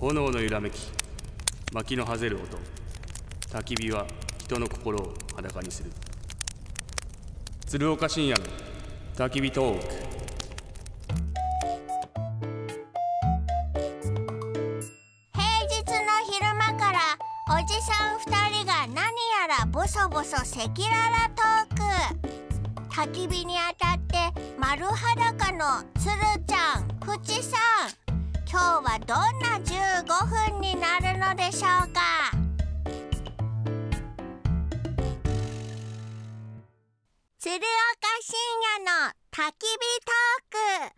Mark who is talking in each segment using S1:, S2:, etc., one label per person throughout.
S1: 炎の揺らめき薪のはぜる音。焚き火は人の心を裸にする。鶴岡深夜の焚き火トーク
S2: 平日の昼間からおじさん二人が何やらボソボソ赤裸々トーク。焚き火に当たって丸裸のつるちゃんふちさん。今日はどんな15分になるのでしょうか？鶴岡深夜の焚き火トーク。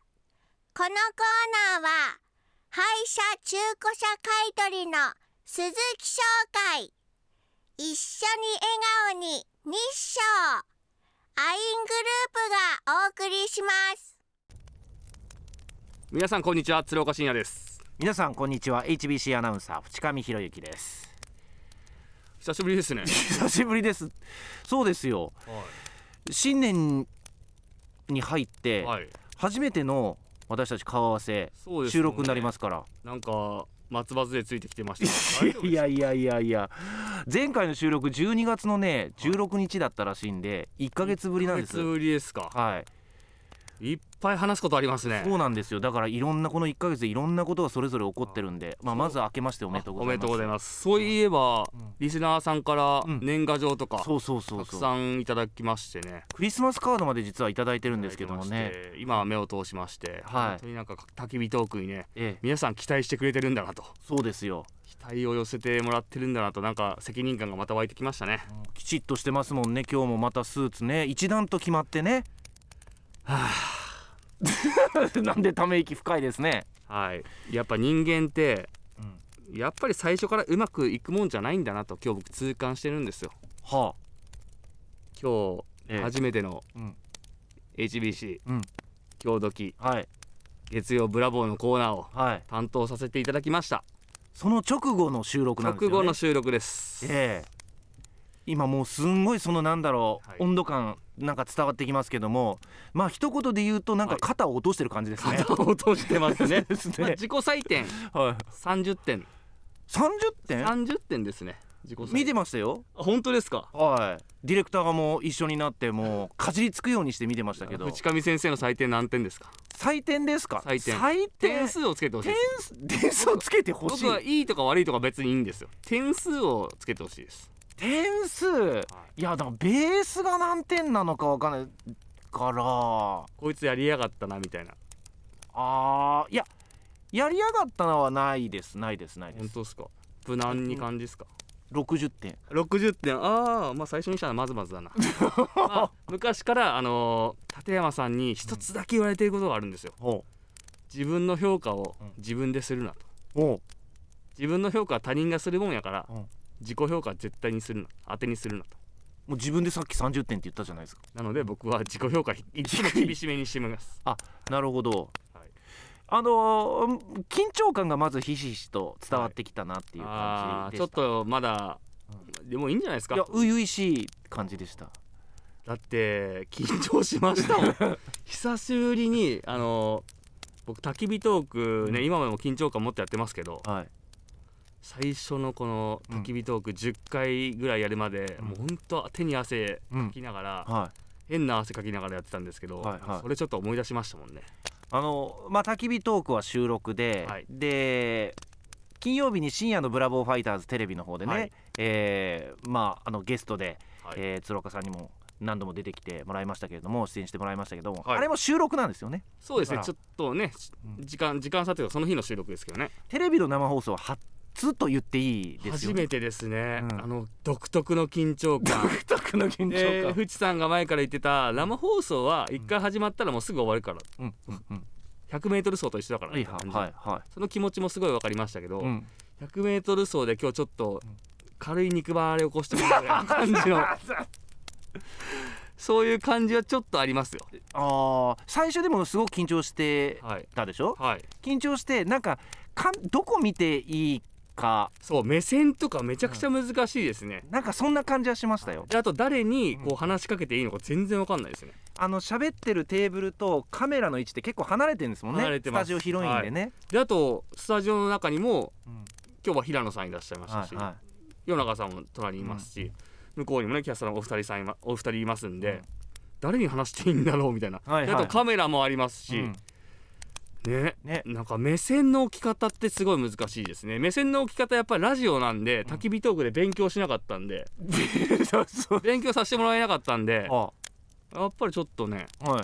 S2: このコーナーは廃車中古車買取の鈴木商会。一緒に笑顔に日照。アイングループがお送りします。
S1: 皆さんこんにちは鶴岡深夜です。
S3: 皆さんこんにちは HBC アナウンサー淵上博之です。
S1: 久しぶりですね。
S3: 久しぶりです。そうですよ。新年に入って
S1: はい。
S3: 初めての私たち顔合わせ、
S1: ね。
S3: 収録になりますから。
S1: なんか松葉杖ついてきてました。
S3: いやいやいやいや。前回の収録12月のね16日だったらしいんで1ヶ月ぶりなんです。
S1: 一ヶ月ぶりですか。
S3: はい
S1: いっぱい話すことありますね。
S3: そうなんですよ。だからいろんなこの1ヶ月でいろんなことがそれぞれ起こってるんでまあまず明けましておめでとうございます。
S1: おめでとうございます。そういえば、
S3: うん。
S1: リスナーさんから
S3: うん。
S1: 年賀状とか、
S3: そうそうそう
S1: たくさんいただきましてね。
S3: クリスマスカードまで実はいただいてるんですけどもね。
S1: 今は目を通しまして、
S3: はい。
S1: 本当になんか焚き火トークにね
S3: ええ。
S1: 皆さん期待してくれてるんだなと。
S3: そうですよ。
S1: 期待を寄せてもらってるんだなとなんか責任感がまた湧いてきましたね。
S3: きちっとしてますもんね今日もまたスーツね。一段と決まってね
S1: は
S3: なんでため息深いですね、
S1: あはい。やっぱ人間ってやっぱり最初からうまくいくもんじゃないんだなと今日僕痛感してるんですよ。
S3: は
S1: 今
S3: ええ。
S1: 日初めての
S3: うん。
S1: HBC
S3: うん。
S1: 今日時
S3: あはい。
S1: 月曜ブラボーのコーナーを
S3: はい。
S1: 担当させていただきました。
S3: その直後の収録なんですよね。
S1: 直後の収録です。
S3: ええ今もうすんごいそのなんだろう、
S1: はい。
S3: 温度感なんか伝わってきますけどもまあ一言で言うとなんか肩を落としてる感じですね、
S1: 肩を落としてますね。
S3: です
S1: まあ
S3: ね
S1: 自己採点。
S3: はい。
S1: 30点。
S3: 30点
S1: ？30点ですね。自己採点。
S3: 見てましたよ。
S1: あ本当ですか？
S3: はい。ディレクターがもう一緒になってもうかじりつくようにして見てましたけど。
S1: 淵上先生の採点何点ですか？
S3: 採点ですか？
S1: 採点。
S3: 採点？
S1: 点数をつけてほしい
S3: 点数をつけてほしい。
S1: 僕はいいとか悪いとか別にいいんですよ。点数をつけてほしいです
S3: 点数。い。やだからベースが何点なのかわかんないから。
S1: こいつやりやがったなみたいな。
S3: あーいややりやがったのはないです。ないです。ないです。
S1: 本当ですか？無難に感じですか
S3: ？60点。
S1: 60点。ああまあ最初にしたらまずまずだな、まあ昔からあのー立山さんに一つだけ言われていることがあるんですよ。
S3: ほ
S1: 自分の評価を
S3: うん。
S1: 自分でするなと。
S3: う。ほ
S1: 自分の評価は他人がするもんやから、
S3: うん
S1: 自己評価は絶対にするな当てにするなと。
S3: うもう自分でさっき30点って言ったじゃないですか。
S1: なので僕は自己評価いつも厳しめにしてます。
S3: なるほど、
S1: はい。
S3: あのー緊張感がまずひしひしと伝わってきたなっていう
S1: あー
S3: 感じでした、
S1: ちょっとまだ、でもいいんじゃないですか？
S3: いや初々しい感じでした。
S1: だって緊張しましたもん。久しぶりにあの僕焚き火トークね、
S3: うん。
S1: 今も緊張感持ってやってますけど
S3: はい
S1: 最初のこの焚き火トーク10回ぐらいやるまで、
S3: うん。
S1: もうほんと手に汗
S3: うん。
S1: かきながら、
S3: はい。
S1: 変な汗かきながらやってたんですけど、
S3: はいはい
S1: それちょっと思い出しましたもんね。
S3: あのまあ焚き火トークは収録で、
S1: はい。
S3: で金曜日に深夜のブラボーファイターズテレビの方でね、
S1: はい。
S3: えーまああのゲストで、
S1: はい。
S3: えー鶴岡さんにも何度も出てきてもらいましたけれども出演してもらいましたけども、
S1: はい。
S3: あれも収録なんですよね。
S1: そうですね。ちょっとね
S3: うん
S1: 時間時間差というかその日の収録ですけどね。
S3: テレビの生放送は初と言っていいですよ
S1: 初めてですね、
S3: うん。
S1: あの独特の緊張感。
S3: 独特の緊張感、
S1: で淵さんが前から言ってた生放送は一回始まったらもうすぐ終わるから。
S3: うんうんうん。
S1: 100m 走と一緒だから
S3: はいはいはいは
S1: その気持ちもすごい分かりましたけど、
S3: い、うん、
S1: 100m 走で今日ちょっと軽い肉離れを起こしてくるぐらいの 感じの。そういう感じはちょっとありますよ。
S3: あー。最初でもすごく緊張して
S1: はい
S3: たでしょ？
S1: はい。
S3: 緊張してなんかかんどこ見ていいか。
S1: そう目線とかめちゃくちゃ難しいですね、
S3: なんかそんな感じはしましたよ。
S1: であと誰にこう話しかけていいのか全然わかんないですね。
S3: あの喋ってるテーブルとカメラの位置って結構離れてるんですもんね。スタジオ広いんでね、
S1: であとスタジオの中にも
S3: うん。
S1: 今日は平野さんいらっしゃいましたし、
S3: はいは
S1: 与永さんも隣にいますし、向こうにもねキャスターのお二人さんお二人いますんで、
S3: うん。
S1: 誰に話していいんだろうみたいな、
S3: はいはい。
S1: であとカメラもありますし、
S3: うん
S1: ね。
S3: ね。
S1: なんか目線の置き方ってすごい難しいですね。目線の置き方やっぱりラジオなんで焚き火トークで勉強しなかったんで、
S3: そ う
S1: 勉強させてもらえなかったんで
S3: あ。
S1: やっぱりちょっとね
S3: はい。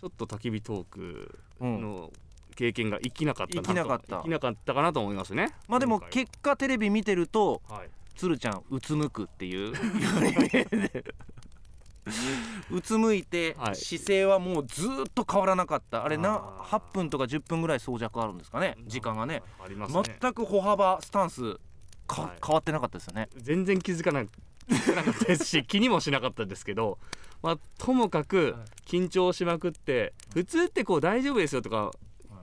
S1: ちょっと焚き火トーク
S3: うん
S1: の経験が生きなかったなと。
S3: 生きなかった。
S1: 生きなかったかなと思いますね。
S3: まあでも結果テレビ見てると
S1: はい。
S3: 鶴ちゃんうつむくっていう うつむいて
S1: はい。
S3: 姿勢はもうずーっと変わらなかった。あれな
S1: あー。
S3: 8分とか10分ぐらい装着あるんですかね時間がね。
S1: ありますね。
S3: 全く歩幅スタンスか、
S1: はい。
S3: 変わってなかったですよね。
S1: 全然気づかな気づかなかったですし気にもしなかったですけど、まあ、ともかく
S3: はい。
S1: 緊張しまくって普通ってこう大丈夫ですよとか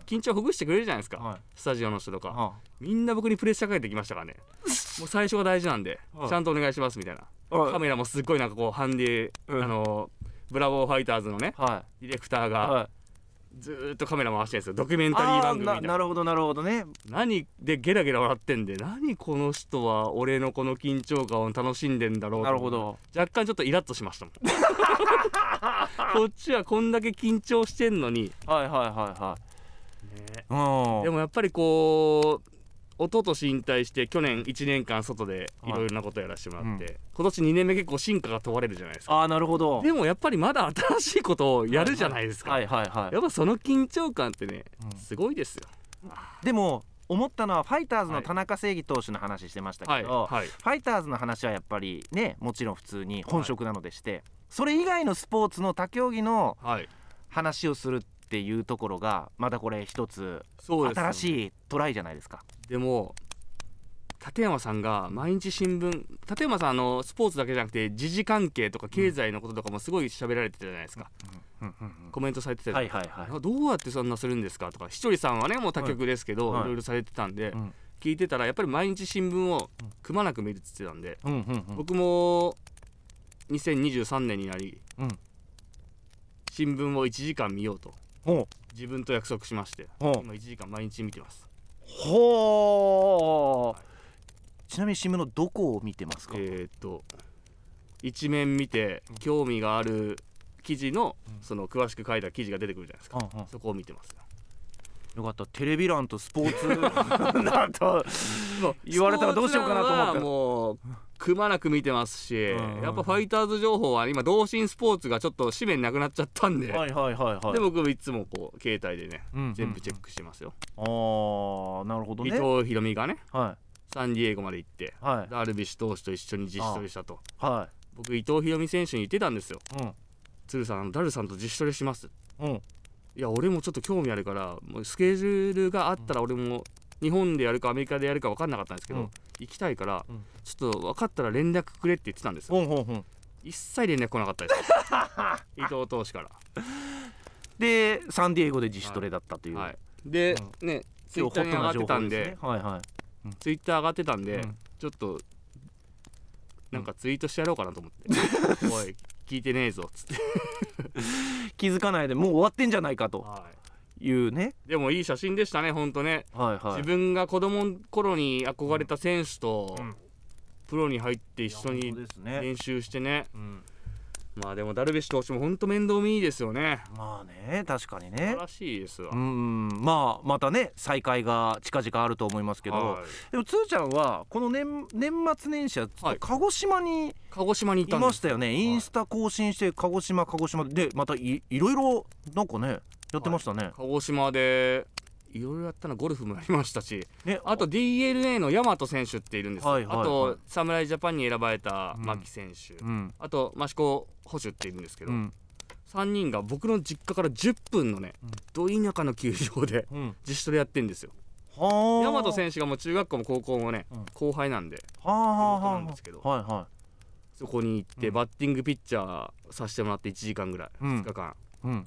S1: 緊張ほぐしてくれるじゃないですか、
S3: はい。
S1: スタジオの人とか。
S3: あ。
S1: みんな僕にプレッシャーかけてきましたからね。もう最初が大事なんで
S3: はい。
S1: ちゃんとお願いしますみたいな
S3: あ。
S1: カメラもすっごいなんかこうハンディ、
S3: うん。
S1: あのブラボーファイターズのね
S3: は
S1: ディレクター
S3: い
S1: が
S3: はい。
S1: ずーっとカメラ回してるんですよ。ドキュメンタリ
S3: ー
S1: 番組みたな。
S3: ないなるほどなるほどね。
S1: 何でゲラゲラ笑ってんで何この人は俺のこの緊張感を楽しんでんだろうと
S3: なるほど。
S1: 若干ちょっとイラッとしましたもん。こっちはこんだけ緊張してんのに、
S3: はいはいはいはい。うん。
S1: でもやっぱりこう一昨年引退して去年1年間外でいろいろなことやらせてもらって、
S3: はい
S1: 今年2年目結構進化が問われるじゃないですか。
S3: ああなるほど。
S1: でもやっぱりまだ新しいことをやるじゃないですか、
S3: はいはいはい
S1: やっぱその緊張感ってね、
S3: うん。
S1: すごいですよ。
S3: でも思ったのはファイターズ
S1: はい。
S3: の田中正義投手の話してました
S1: はい
S3: けど、
S1: はい
S3: ファイターズの話はやっぱりねもちろん普通に本職なのでして、それ以外のスポーツの他競技の
S1: はい。
S3: 話をするっていうところがまたこれ一つ新しいトライじゃないですか。
S1: でも立山さんが毎日新聞立山さんあのスポーツだけじゃなくて時事関係とか経済のこととかもすごい喋られてたじゃないですか、
S3: うん。うん。
S1: コメントされてたじゃないですか。
S3: はいはい
S1: どうやってそんなするんですかとかひとりさんはねもう他局ですけど、
S3: はい。
S1: い、ろいろされてたんで、
S3: うん。
S1: 聞いてたらやっぱり毎日新聞をくまなく見るって言ってたんで、
S3: うんうんうん。
S1: 僕も2023年になり
S3: うん。
S1: 新聞を1時間見ようと。
S3: ほ
S1: 自分と約束しまして今1時間毎日見てます。
S3: ほう、
S1: はい
S3: ちなみに新聞のどこを見てますか、
S1: えーっと一面見て興味がある記事の
S3: うん。
S1: その詳しく書いた記事が出てくるじゃないですか。
S3: うんうん。
S1: そこを見てます
S3: よかった。テレビ欄とスポーツだと言われたらどうしようかなと思って
S1: もうくまなく見てますし
S3: うん。
S1: やっぱファイターズ情報は今同心スポーツがちょっと紙面なくなっちゃったんで
S3: はいはいはいはい。
S1: で僕いつもこう携帯でね
S3: うんうん
S1: 全部チェックしてますよ。
S3: ああなるほどね。
S1: 伊藤大海がね
S3: は
S1: サンディエゴまで行って
S3: いはい。
S1: ダルビッシュ投手と一緒に自主トレしたと。
S3: は
S1: 僕伊藤大海選手に言ってたんですよ。
S3: いうん。
S1: 鶴さんダルさんと自主トレします。
S3: うん
S1: いや俺もちょっと興味あるからもうスケジュールがあったら俺も日本でやるかアメリカでやるか分かんなかったんですけど、
S3: うん。
S1: 行きたいから、
S3: うん。
S1: ちょっと分かったら連絡くれって言ってたんですよ。
S3: ほんほんほん。
S1: 一切連絡来なかったです。伊藤投手から、
S3: でサンディエゴで自主トレだったという、
S1: はい、で、ねツイッターに上がってたんで
S3: 今日ホットな情報ですね
S1: ツイッター上がってたんで、
S3: うん。
S1: ちょっとなんかツイートしてやろうかなと思って「おい聞いてねえぞ」っつって、
S3: はい、気づかないでもう終わってんじゃないかと。い。うね。
S1: でもいい写真でしたね本当ね、
S3: はいはい。
S1: 自分が子供の頃に憧れた選手と、
S3: うん
S1: プロに入って一緒に練習してね
S3: うん、
S1: まあでもダルビッシュ投手も本当面倒見いいですよね。
S3: まあね確かに
S1: 素
S3: ね
S1: 晴らしいですわ、
S3: うんまあまたね再開が近々あると思いますけど、
S1: はい。
S3: でもつーちゃんはこの年年末年始は鹿児島に
S1: 鹿児島に
S3: いましたよね、インスタ更新して鹿児島鹿児島でまたいいろいろなんかねやってましたね、
S1: 鹿児島でいろいろやったなゴルフもやりましたし。
S3: ね。
S1: あと DNA の大和選手っているんです。よ、
S3: はいはいはい。
S1: あと侍ジャパンに選ばれた
S3: うん
S1: 牧選手、
S3: うん。
S1: あと益子捕手っているんですけど、
S3: うん。
S1: 3人が僕の実家から10分のね、
S3: うん。
S1: ど田舎の球場で
S3: うん。
S1: 自主トレやってるんですよ。
S3: はあ。
S1: 大和選手がもう中学校も高校もね、
S3: うん。
S1: 後輩なんで地元
S3: は
S1: なんですけど。
S3: あはいは
S1: そこに行って
S3: うん。
S1: バッティングピッチャーさせてもらって1時間ぐらい、
S3: うん。
S1: 2日間。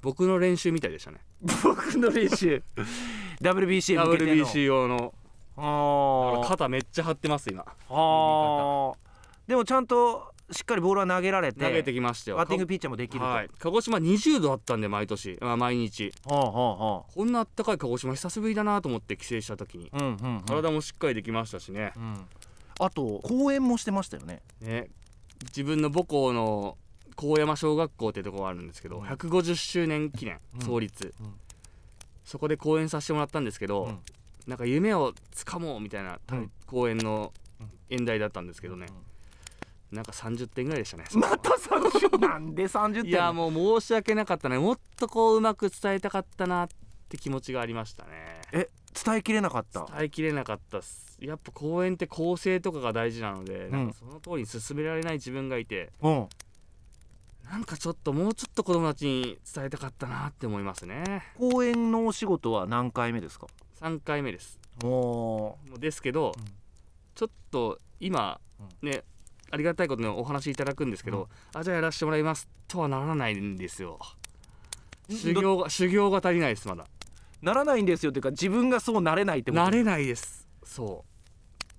S1: 僕の練習みたいでしたね。
S3: 僕の練習。WBC 向けての。
S1: WBC 用の。
S3: あ。
S1: 肩めっちゃ張ってます今。
S3: あ。でもちゃんとしっかりボールは投げられて
S1: 投げてきましたよ。
S3: バッティングピッチャーもできると、
S1: はい。鹿児島20度あったんで毎年、まあ、毎日
S3: はあはあ。は
S1: こんなあったかい鹿児島久しぶりだなと思って帰省した時に。
S3: あうんうん、うん、
S1: 体もしっかりできましたしね。
S3: うん。あと公演もしてましたよね。
S1: ね。自分の母校の高山小学校ってとこがあるんですけど、
S3: うん。
S1: 150周年記念
S3: うん。
S1: 創立、
S3: うん。
S1: そこで講演させてもらったんですけど、
S3: うん。
S1: なんか夢をつかもうみたいな
S3: うん。
S1: 講演の
S3: うん。
S1: 演題だったんですけどね、なんか30点ぐらいでしたね。
S3: また30なんで30点
S1: いやもう申し訳なかったね。もっとこううまく伝えたかったなって気持ちがありましたね。
S3: え伝えきれなかった？
S1: 伝えきれなかったっす。やっぱ講演って構成とかが大事なので、
S3: ん。
S1: なんかその通りに進められない自分がいて。
S3: うん。
S1: なんかちょっともうちょっと子供たちに伝えたかったなって思いますね。
S3: 公演のお仕事は何回目ですか
S1: ？3回目です。
S3: お
S1: ですけど、
S3: うん。
S1: ちょっと今ねありがたいことにお話しいただくんですけど、あじゃあやらせてもらいますとはならないんですよ。修行が修行が足りないですまだ。
S3: ならないんですよっていうか自分がそうなれないってこと？
S1: なれないです。そ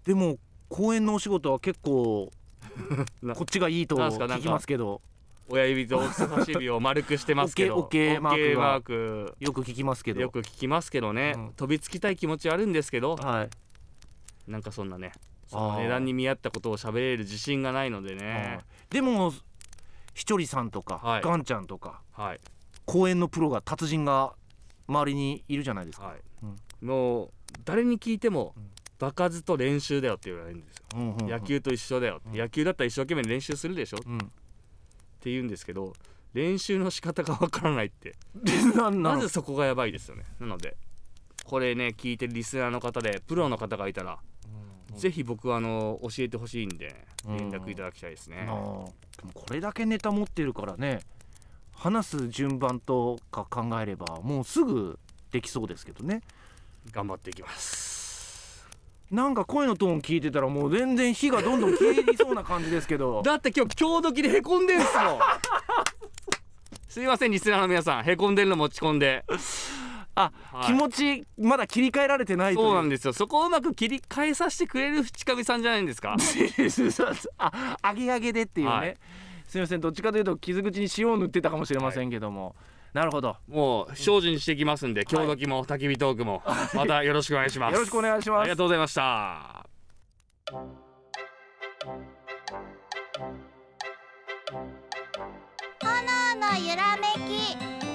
S3: でも公演のお仕事は結構
S1: な
S3: こっちがいいと聞きますけど。
S1: う親指と人差し指を丸くしてますけど。
S3: オッケーオッケーマーク。よく聞きますけど。
S1: よく聞きますけどね、
S3: うん。
S1: 飛びつきたい気持ちはあるんですけど。
S3: はい。
S1: なんかそんなねその値段に見合ったことを喋れる自信がないのでね。
S3: でもひちょりさんとか、
S1: はい。
S3: ガンちゃんとか
S1: はい。
S3: 公演のプロが達人が周りにいるじゃないですか、
S1: はい、
S3: うん。
S1: もう誰に聞いても
S3: うん。
S1: 場数と練習だよって言われるんですよ、
S3: うんうんうん。
S1: 野球と一緒だよ、
S3: うん。
S1: 野球だったら一生懸命練習するでしょ？っ
S3: うん。
S1: て言うんですけど練習の仕方がわからないって。
S3: で なんなの。
S1: まずそこがやばいですよね。なのでこれね聞いてるリスナーの方でプロの方がいたら、ぜひ僕はあの教えてほしいんで
S3: うん。
S1: 連絡いただきたいですね、
S3: なあでもこれだけネタ持ってるからね話す順番とか考えればもうすぐできそうですけどね。
S1: 頑張っていきます。
S3: なんか声のトーン聞いてたらもう全然火がどんどん消えりそうな感じですけど。
S1: だって今日今日時でへこんでんすもん。すいませんリスナーの皆さんへこんでるの持ち込んで
S3: あ、
S1: はい。
S3: 気持ちまだ切り替えられてないと
S1: そうなん
S3: で
S1: ですよ。そこをうまく切り替えさせてくれる淵上さんじゃないんですか？
S3: す あ上げ上げでっていうね、
S1: はい。
S3: すみません。どっちかというと傷口に塩を塗ってたかもしれませんけども、なるほど。
S1: もう精進していきますんで今日時も焚き火トークもまたよろしくお願いします。
S3: よろしくお願いします。
S1: ありがとうございました。
S2: 炎の揺らめき